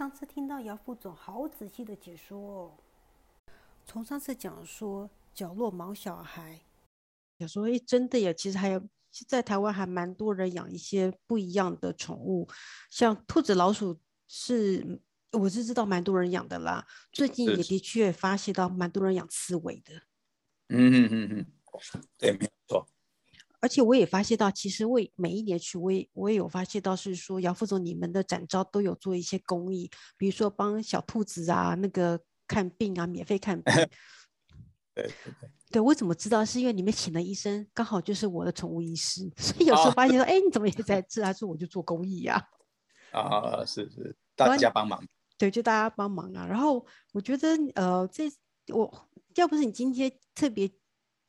上次听到姚副总好仔细的解说哦，从上次讲说角落毛小孩，有时候诶真的呀，其实还有在台湾还蛮多人养一些不一样的宠物，像兔子、老鼠是我是知道蛮多人养的啦。最近也的确发现到蛮多人养刺猬的。嗯嗯嗯嗯，对，没错。而且我也发现到，其实我每一年去，我也我也有发现到，是说姚副总你们的展招都有做一些公益，比如说帮小兔子啊那个看病啊，免费看病。对对对。对，我怎么知道？是因为你们请的医生刚好就是我的宠物医师，所以有时候发现说，哎，你怎么也在治？他说我就做公益呀。啊，是是，大家帮忙。对，就大家帮忙啊。然后我觉得，呃，这我要不是你今天特别。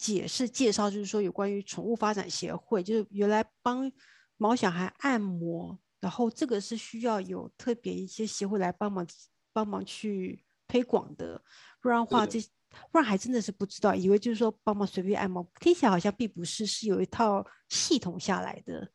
解释介绍就是说有关于宠物发展协会，就是原来帮毛小孩按摩，然后这个是需要有特别一些协会来帮忙帮忙去推广的，不然的话这不然还真的是不知道，以为就是说帮忙随便按摩，听起来好像并不是，是有一套系统下来的。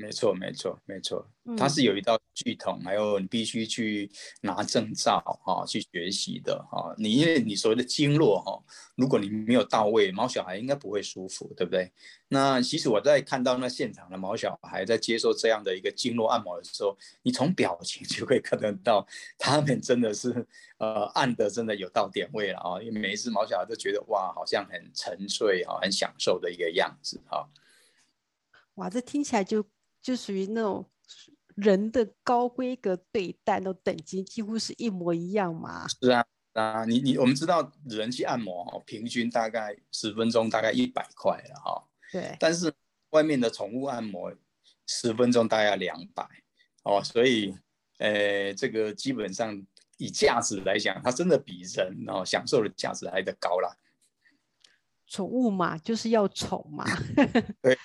没错，没错，没错，它是有一道系统，还有你必须去拿证照哈，去学习的哈。你因为你所谓的经络哈，如果你没有到位，毛小孩应该不会舒服，对不对？那其实我在看到那现场的毛小孩在接受这样的一个经络按摩的时候，你从表情就会看得到，他们真的是呃按的真的有到点位了啊。因为每一次毛小孩都觉得哇，好像很沉醉啊，很享受的一个样子哈。哇，这听起来就。就属于那种人的高规格对待，那等级几乎是一模一样嘛。是啊，啊，你你我们知道人去按摩哦，平均大概十分钟大概一百块了哈。对。但是外面的宠物按摩十分钟大概两百哦，所以呃，这个基本上以价值来讲，它真的比人哦享受的价值来的高啦。宠物嘛，就是要宠嘛。对。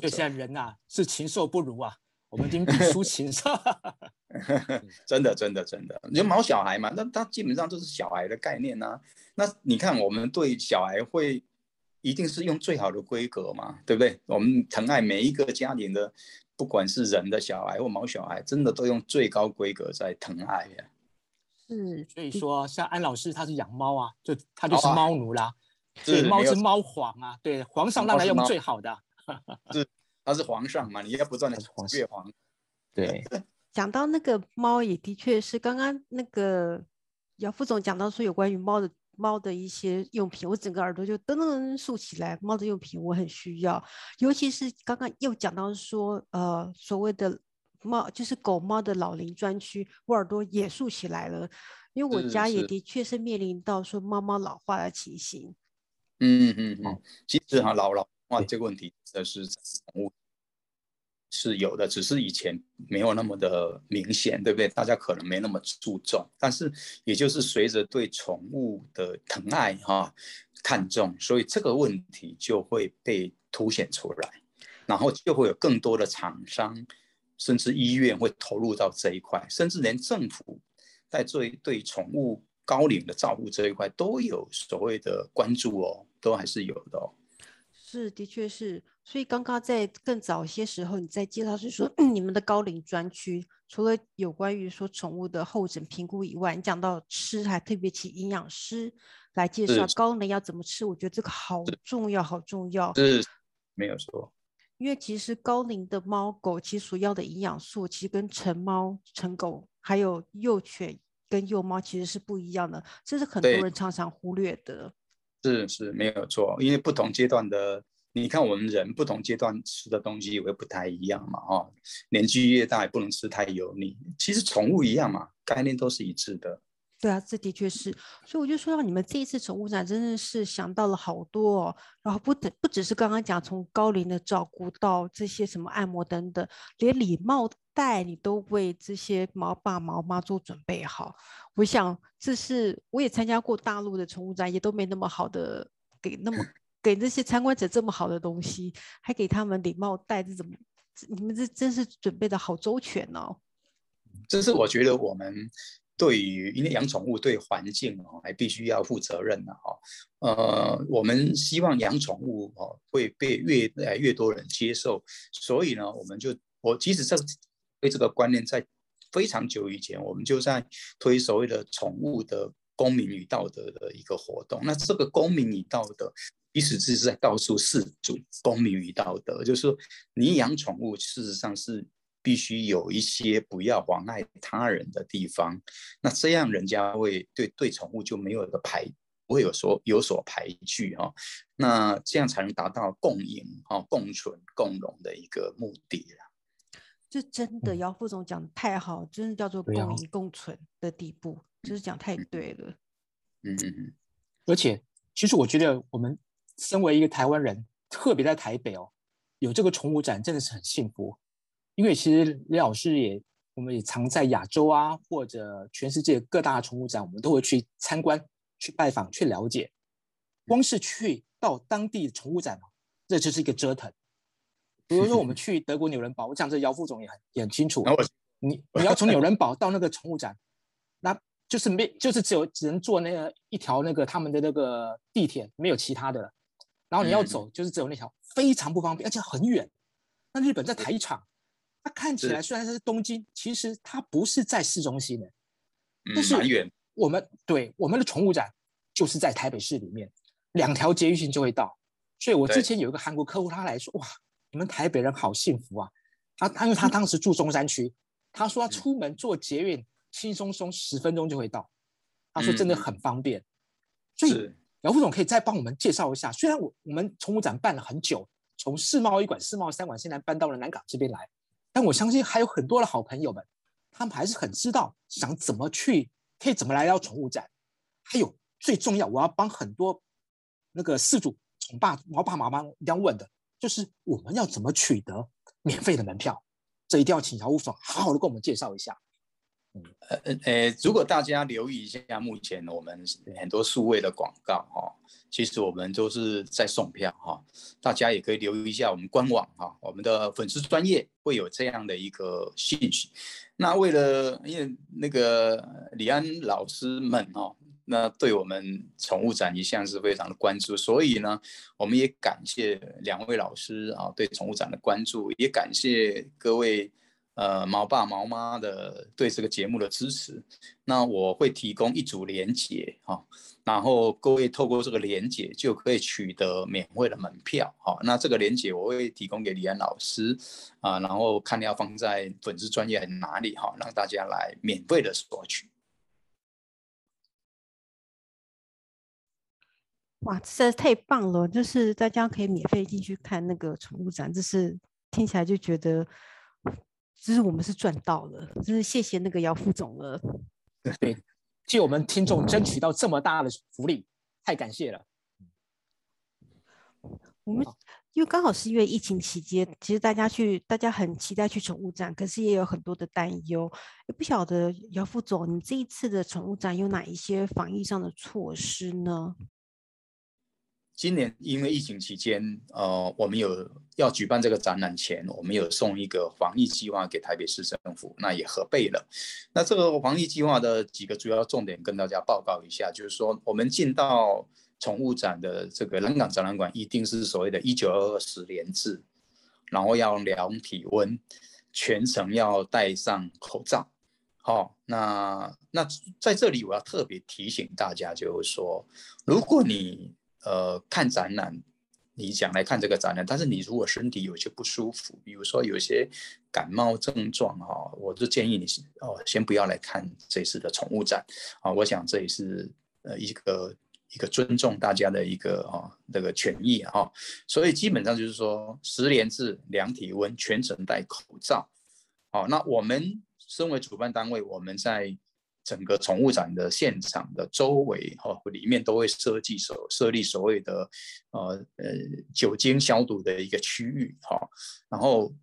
就现在人呐是禽兽不如啊，我们已经比输禽兽。真的真的真的，你就毛小孩嘛，那他基本上都是小孩的概念呐。那你看我们对小孩会一定是用最好的规格嘛，对不对？我们疼爱每一个家庭的，不管是人的小孩或毛小孩，真的都用最高规格在疼爱呀。是，所以说像安老师他是养猫啊，就他就是猫奴啦，所以猫是猫皇啊，对，皇上让他用最好的。是，他是皇上嘛？你要不断的越皇。对，讲到那个猫，也的确是刚刚那个姚副总讲到说有关于猫的猫的一些用品，我整个耳朵就噔噔竖起来。猫的用品我很需要，尤其是刚刚又讲到说，呃，所谓的猫就是狗猫的老龄专区，我耳朵也竖起来了，因为我家也的确是面临到说猫猫老化的情形。嗯嗯嗯，其实哈老老。哇，这个问题的是宠物是有的，只是以前没有那么的明显，对不对？大家可能没那么注重，但是也就是随着对宠物的疼爱哈看重，所以这个问题就会被凸显出来，然后就会有更多的厂商甚至医院会投入到这一块，甚至连政府在对对宠物高龄的照顾这一块都有所谓的关注哦，都还是有的哦。是，的确是。所以刚刚在更早些时候，你在介绍是说你们的高龄专区，除了有关于说宠物的候诊评估以外，你讲到吃，还特别请营养师来介绍高龄要怎么吃。我觉得这个好重要，好重要。是，没有错。因为其实高龄的猫狗其实所要的营养素，其实跟成猫、成狗还有幼犬跟幼猫其实是不一样的，这是很多人常常忽略的。是是没有错，因为不同阶段的，你看我们人不同阶段吃的东西也会不太一样嘛，哦，年纪越大也不能吃太油腻。其实宠物一样嘛，概念都是一致的。对啊，这的确是，所以我就说到你们这一次宠物展真的是想到了好多，哦，然后不等不只是刚刚讲从高龄的照顾到这些什么按摩等等，连礼貌带你都为这些毛爸毛妈做准备好。我想这是我也参加过大陆的宠物展，也都没那么好的给那么 给那些参观者这么好的东西，还给他们礼貌带，这怎么？你们这真是准备的好周全哦。这是我觉得我们。对于，因为养宠物对环境哦，还必须要负责任的哈。呃，我们希望养宠物哦会被越来越多人接受，所以呢，我们就我即使这对这个观念在非常久以前，我们就在推所谓的宠物的公民与道德的一个活动。那这个公民与道德，其实是在告诉事主，公民与道德，就是说你养宠物，事实上是必须有一些不要妨碍他人的地方。那这样人家会对对宠物就没有个排。不会有所有所排拒哈，那这样才能达到共赢哈、共存共荣的一个目的啦。这真的，姚副总讲的太好，真的叫做共赢共存的地步，就是讲太对了。嗯嗯嗯。而且，其实我觉得我们身为一个台湾人，特别在台北哦，有这个宠物展真的是很幸福。因为其实李老师也，我们也常在亚洲啊，或者全世界各大宠物展，我们都会去参观。去拜访、去了解，光是去到当地宠物展这就是一个折腾。比如说，我们 去德国纽伦堡，我想这姚副总也很也很清楚。你你要从纽伦堡到那个宠物展，那就是没，就是只有只能坐那个一条那个他们的那个地铁，没有其他的了。然后你要走，就是只有那条，非常不方便，而且很远。那日本在台场，它看起来虽然是东京，其实它不是在市中心的，但是。我们对我们的宠物展就是在台北市里面，两条捷运线就会到。所以我之前有一个韩国客户，他来说：“哇，你们台北人好幸福啊！”他他因为他当时住中山区，他说他出门坐捷运轻松松十分钟就会到，他说真的很方便。所以姚副总可以再帮我们介绍一下，虽然我我们宠物展办了很久，从世贸一馆、世贸三馆现在搬到了南港这边来，但我相信还有很多的好朋友们，他们还是很知道想怎么去。可以怎么来到宠物展？还有最重要，我要帮很多那个饲主、宠爸、毛爸、毛妈一定要问的，就是我们要怎么取得免费的门票？这一定要请姚务总好好的跟我们介绍一下。呃呃呃，如果大家留意一下，目前我们很多数位的广告哈，其实我们都是在送票哈，大家也可以留意一下我们官网哈，我们的粉丝专业会有这样的一个信息。那为了因为那个李安老师们哦，那对我们宠物展一向是非常的关注，所以呢，我们也感谢两位老师啊对宠物展的关注，也感谢各位。呃，毛爸毛妈的对这个节目的支持，那我会提供一组连结哈，然后各位透过这个连结就可以取得免费的门票哈。那这个连结我会提供给李安老师啊，然后看要放在粉丝专业哪里哈，让大家来免费的索取。哇，实在是太棒了！就是大家可以免费进去看那个宠物展，这是听起来就觉得。其实我们是赚到了，真是谢谢那个姚副总了。对，替我们听众争取到这么大的福利，太感谢了。我们因为刚好是因为疫情期间，其实大家去，大家很期待去宠物展，可是也有很多的担忧。也不晓得姚副总，你这一次的宠物展有哪一些防疫上的措施呢？今年因为疫情期间，呃，我们有要举办这个展览前，我们有送一个防疫计划给台北市政府，那也核备了。那这个防疫计划的几个主要重点跟大家报告一下，就是说我们进到宠物展的这个南港展览馆，一定是所谓的“一九二二十连制”，然后要量体温，全程要戴上口罩。好，那那在这里我要特别提醒大家，就是说，如果你呃，看展览，你想来看这个展览，但是你如果身体有些不舒服，比如说有些感冒症状哈，我就建议你哦，先不要来看这次的宠物展啊。我想这也是呃一个一个尊重大家的一个啊那个权益哈。所以基本上就是说，十连制量体温，全程戴口罩。好，那我们身为主办单位，我们在。整个宠物展的现场的周围哈，里面都会设计所设立所谓的呃呃酒精消毒的一个区域哈。然后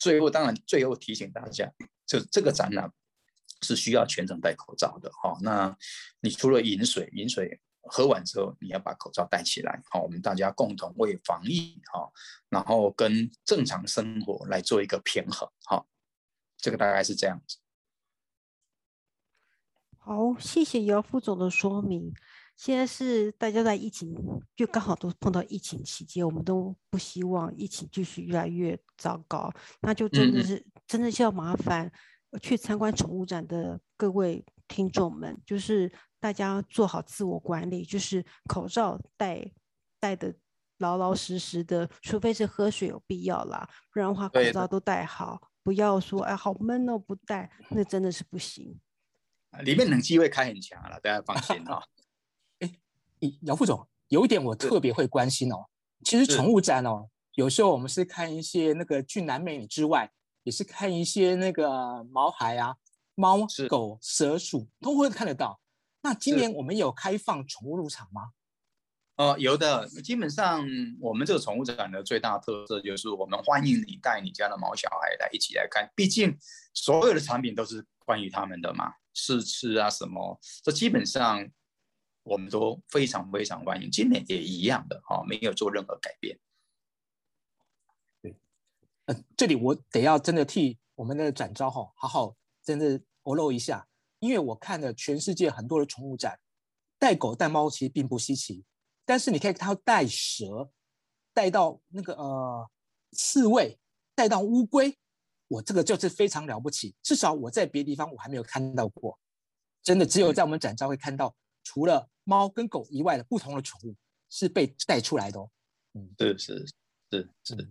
最后当然最后提醒大家，这这个展览是需要全程戴口罩的哈。那你除了饮水，饮水喝完之后你要把口罩戴起来好，我们大家共同为防疫哈，然后跟正常生活来做一个平衡哈。这个大概是这样子。好，谢谢姚副总的说明。现在是大家在疫情，就刚好都碰到疫情期间，我们都不希望疫情继续越来越糟糕，那就真的是真的是要麻烦去参观宠物展的各位听众们，就是大家做好自我管理，就是口罩戴戴的老老实实的，除非是喝水有必要啦，不然的话口罩都戴好，不要说哎好闷哦不戴，那真的是不行。里面冷气会开很强了，大家放心哈。哎，姚副总，有一点我特别会关心哦，其实宠物展哦，有时候我们是看一些那个俊男美女之外。也是看一些那个毛孩啊，猫、狗、蛇、鼠都会看得到。那今年我们有开放宠物入场吗？哦，有的。基本上我们这个宠物展的最大特色就是我们欢迎你带你家的毛小孩来一起来看。毕竟所有的产品都是关于他们的嘛，试吃啊什么，这基本上我们都非常非常欢迎。今年也一样的哈，没有做任何改变。对呃，这里我得要真的替我们的展昭哈，好好真的透露一下，因为我看了全世界很多的宠物展，带狗带猫其实并不稀奇，但是你可以看到带蛇，带到那个呃刺猬，带到乌龟，我这个就是非常了不起，至少我在别的地方我还没有看到过，真的只有在我们展昭会看到，除了猫跟狗以外的不同的宠物是被带出来的哦。嗯，是是是是。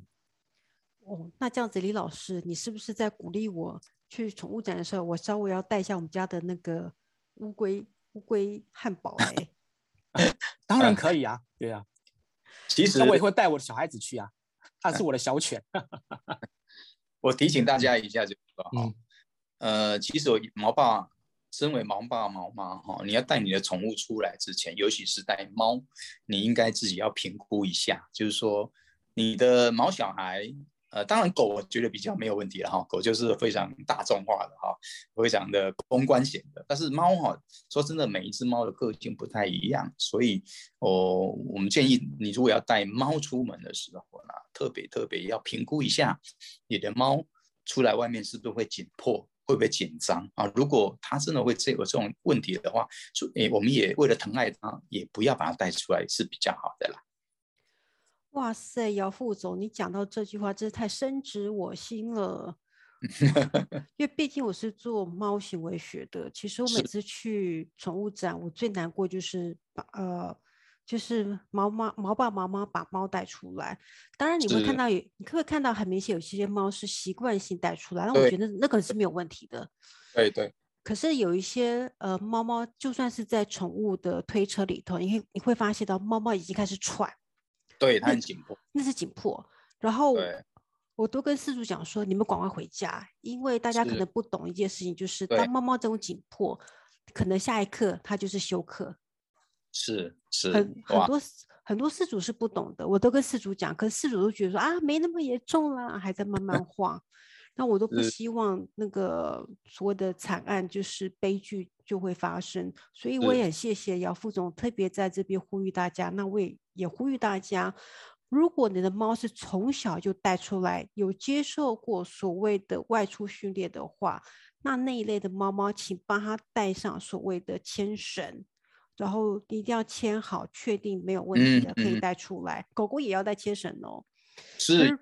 哦，那这样子，李老师，你是不是在鼓励我去宠物展的时候，我稍微要带一下我们家的那个乌龟乌龟汉堡？哎，当然可以啊，对啊。其实我也会带我的小孩子去啊，他是我的小犬。我提醒大家一下，就说呃，其实我毛爸身为毛爸毛妈哈，你要带你的宠物出来之前，尤其是带猫，你应该自己要评估一下，就是说你的毛小孩。呃，当然狗我觉得比较没有问题了哈，狗就是非常大众化的哈，非常的公关型的。但是猫哈，说真的，每一只猫的个性不太一样，所以哦，我们建议你如果要带猫出门的时候呢，特别特别要评估一下你的猫出来外面是不是会紧迫，会不会紧张啊？如果它真的会这有这种问题的话，所以我们也为了疼爱它，也不要把它带出来是比较好的啦。哇塞，姚副总，你讲到这句话真是太深植我心了。因为毕竟我是做猫行为学的，其实我每次去宠物展，我最难过就是把呃，就是毛妈毛爸毛妈把猫带出来。当然你会看到有，你可以看到很明显有些猫是习惯性带出来，那我觉得那个是没有问题的。对对。可是有一些呃猫猫，就算是在宠物的推车里头，你会你会发现到猫猫已经开始喘。对，它很紧迫，那是紧迫。然后我都跟事主讲说，你们赶快回家，因为大家可能不懂一件事情，就是当猫猫这种紧迫，可能下一刻它就是休克。是是，很很多很多饲主是不懂的，我都跟事主讲，可是事主都觉得说啊，没那么严重啦，还在慢慢 晃。那我都不希望那个所谓的惨案就是悲剧就会发生，所以我也很谢谢姚副总特别在这边呼吁大家。那我也也呼吁大家，如果你的猫是从小就带出来，有接受过所谓的外出训练的话，那那一类的猫猫，请帮它带上所谓的牵绳，然后一定要牵好，确定没有问题的可以带出来。狗狗也要带牵绳哦。是。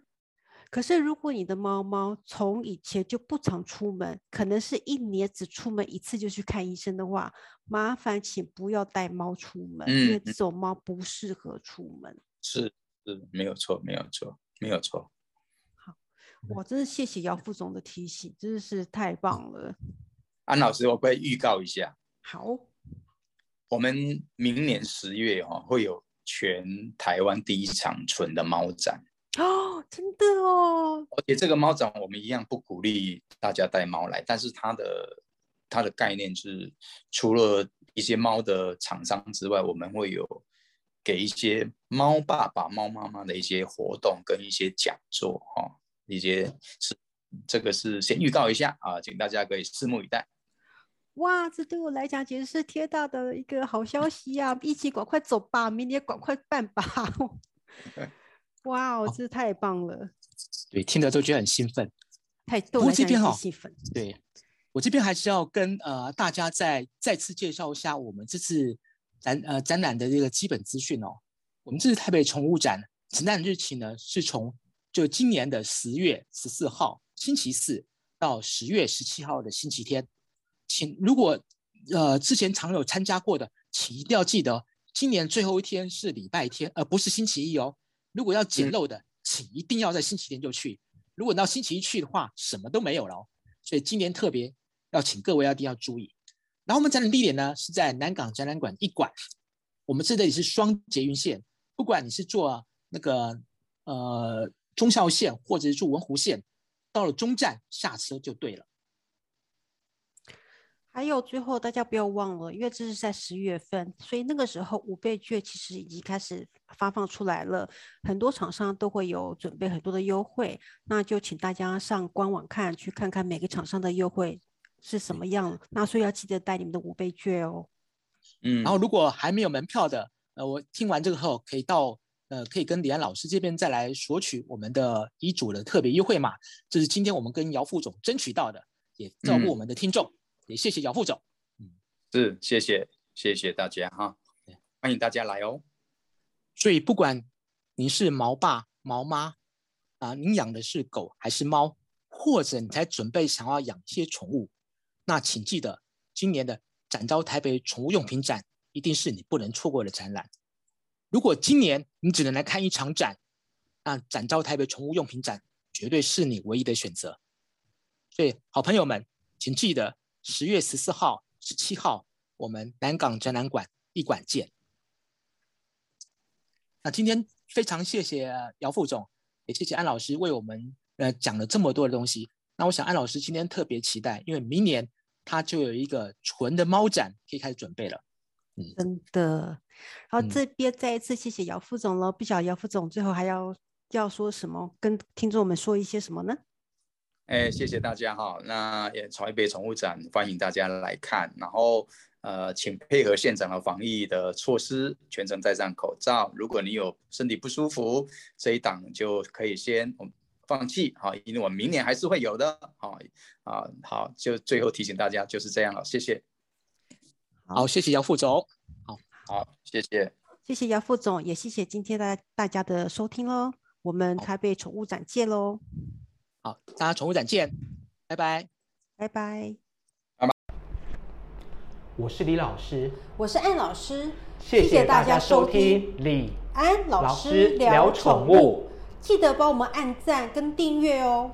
可是，如果你的猫猫从以前就不常出门，可能是一年只出门一次就去看医生的话，麻烦请不要带猫出门，因为这种猫不适合出门。是是，没有错，没有错，没有错。好，我真是谢谢姚副总的提醒，真的是太棒了。安老师，我可以预告一下。好，我们明年十月哈会有全台湾第一场纯的猫展。哦，真的哦！而且这个猫展我们一样不鼓励大家带猫来，但是它的它的概念是，除了一些猫的厂商之外，我们会有给一些猫爸爸、猫妈妈的一些活动跟一些讲座哈，一些是这个是先预告一下啊，请大家可以拭目以待。哇，这对我来讲简直是天大的一个好消息呀！一起赶快走吧，明年赶快办吧。哇哦，这太棒了！对，听着都觉得很兴奋。太逗了，这边哈，对我这边还是要跟呃大家再再次介绍一下我们这次展呃展览的这个基本资讯哦。我们这次台北宠物展承展日期呢是从就今年的十月十四号星期四到十月十七号的星期天，请如果呃之前常有参加过的，请一定要记得，今年最后一天是礼拜天，而不是星期一哦。如果要捡漏的，请一定要在星期天就去。如果到星期一去的话，什么都没有了哦。所以今年特别要请各位一定要注意。然后我们展览地点呢是在南港展览馆一馆，我们这里是双捷运线，不管你是坐那个呃中孝线或者是坐文湖线。到了中站下车就对了。还有最后，大家不要忘了，因为这是在十月份，所以那个时候五倍券其实已经开始发放出来了，很多厂商都会有准备很多的优惠，那就请大家上官网看，去看看每个厂商的优惠是什么样。那所以要记得带你们的五倍券哦。嗯，然后如果还没有门票的，呃，我听完这个后可以到。呃，可以跟李安老师这边再来索取我们的遗嘱的特别优惠码，这是今天我们跟姚副总争取到的，也照顾我们的听众，也谢谢姚副总。嗯，是，谢谢，谢谢大家哈，欢迎大家来哦。所以不管您是毛爸毛妈啊，您养的是狗还是猫，或者你才准备想要养一些宠物，那请记得今年的展昭台北宠物用品展一定是你不能错过的展览。如果今年你只能来看一场展，那展昭台北宠物用品展绝对是你唯一的选择。所以，好朋友们，请记得十月十四号、十七号，我们南港展览馆一馆见。那今天非常谢谢姚副总，也谢谢安老师为我们呃讲了这么多的东西。那我想安老师今天特别期待，因为明年他就有一个纯的猫展可以开始准备了。嗯真的，然后这边再一次谢谢姚副总了。不晓得姚副总最后还要要说什么，跟听众们说一些什么呢？哎，谢谢大家哈。那也台北宠物展欢迎大家来看，然后呃，请配合现场的防疫的措施，全程戴上口罩。如果你有身体不舒服，这一档就可以先放弃好，因为我们明年还是会有的。好啊，好，就最后提醒大家就是这样了，谢谢。好，谢谢姚副总。好，好，谢谢，谢谢姚副总，也谢谢今天大大家的收听喽。我们台北宠物展见喽。好，大家宠物展见，拜拜，拜拜，拜拜。我是李老师，我是安老师，谢谢大家收听李安老师聊宠物，记得帮我们按赞跟订阅哦。